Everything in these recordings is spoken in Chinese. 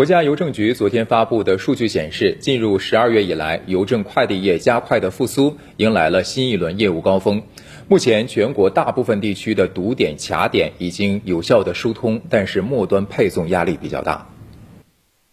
国家邮政局昨天发布的数据显示，进入十二月以来，邮政快递业加快的复苏，迎来了新一轮业务高峰。目前，全国大部分地区的堵点卡点已经有效的疏通，但是末端配送压力比较大。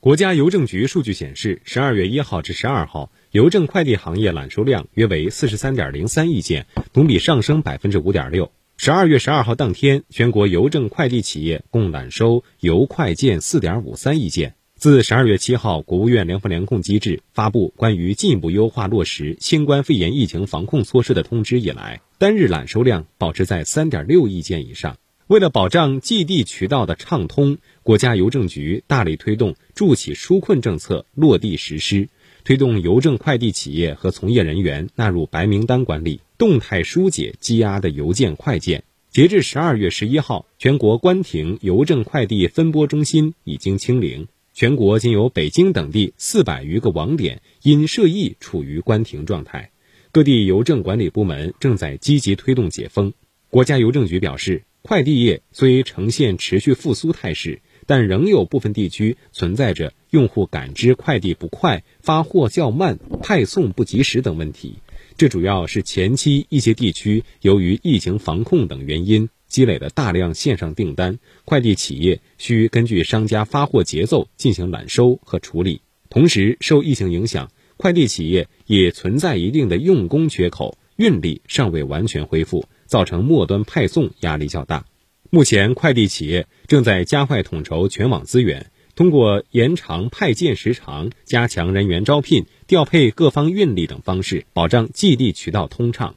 国家邮政局数据显示，十二月一号至十二号，邮政快递行业揽收量约为四十三点零三亿件，同比上升百分之五点六。十二月十二号当天，全国邮政快递企业共揽收邮快件四点五三亿件。自十二月七号，国务院联防联控机制发布关于进一步优化落实新冠肺炎疫情防控措施的通知以来，单日揽收量保持在三点六亿件以上。为了保障寄递渠道的畅通，国家邮政局大力推动助企纾困政策落地实施，推动邮政快递企业和从业人员纳入白名单管理。动态疏解积压的邮件快件。截至十二月十一号，全国关停邮政快递分拨中心已经清零，全国仅有北京等地四百余个网点因涉疫处于关停状态。各地邮政管理部门正在积极推动解封。国家邮政局表示，快递业虽呈现持续复苏态势，但仍有部分地区存在着用户感知快递不快、发货较慢、派送不及时等问题。这主要是前期一些地区由于疫情防控等原因积累了大量线上订单，快递企业需根据商家发货节奏进行揽收和处理。同时，受疫情影响，快递企业也存在一定的用工缺口，运力尚未完全恢复，造成末端派送压力较大。目前，快递企业正在加快统筹全网资源。通过延长派件时长、加强人员招聘、调配各方运力等方式，保障寄递渠道通畅。